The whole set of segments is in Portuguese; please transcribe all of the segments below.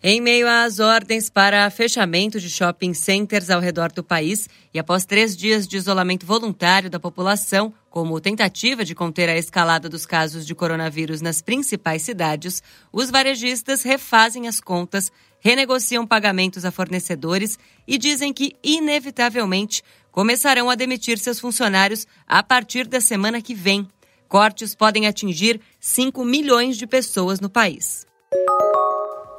Em meio às ordens para fechamento de shopping centers ao redor do país e após três dias de isolamento voluntário da população, como tentativa de conter a escalada dos casos de coronavírus nas principais cidades, os varejistas refazem as contas, renegociam pagamentos a fornecedores e dizem que, inevitavelmente, começarão a demitir seus funcionários a partir da semana que vem. Cortes podem atingir 5 milhões de pessoas no país.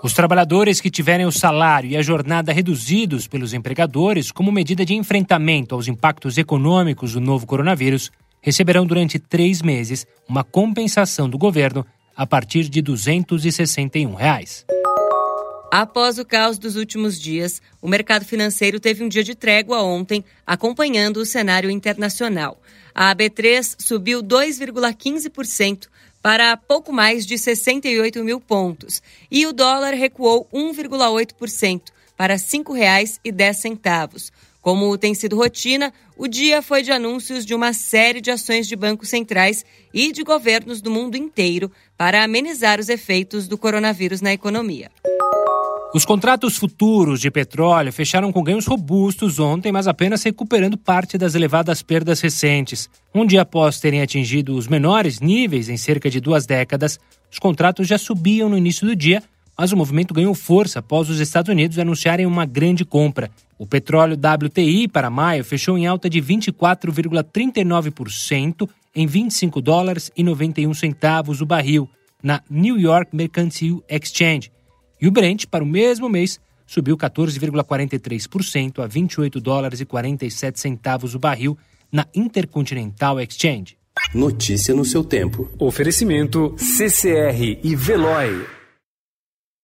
Os trabalhadores que tiverem o salário e a jornada reduzidos pelos empregadores como medida de enfrentamento aos impactos econômicos do novo coronavírus receberão durante três meses uma compensação do governo a partir de 261 reais. Após o caos dos últimos dias, o mercado financeiro teve um dia de trégua ontem, acompanhando o cenário internacional. A AB3 subiu 2,15% para pouco mais de 68 mil pontos e o dólar recuou 1,8% para R$ 5,10. Como tem sido rotina, o dia foi de anúncios de uma série de ações de bancos centrais e de governos do mundo inteiro para amenizar os efeitos do coronavírus na economia. Os contratos futuros de petróleo fecharam com ganhos robustos ontem, mas apenas recuperando parte das elevadas perdas recentes. Um dia após terem atingido os menores níveis em cerca de duas décadas, os contratos já subiam no início do dia, mas o movimento ganhou força após os Estados Unidos anunciarem uma grande compra. O petróleo WTI para maio fechou em alta de 24,39% em 25 dólares e 91 centavos o barril na New York Mercantile Exchange e o Brent, para o mesmo mês, subiu 14,43% a 28 dólares e 47 centavos o barril na Intercontinental Exchange. Notícia no seu tempo. Oferecimento CCR e Veloy.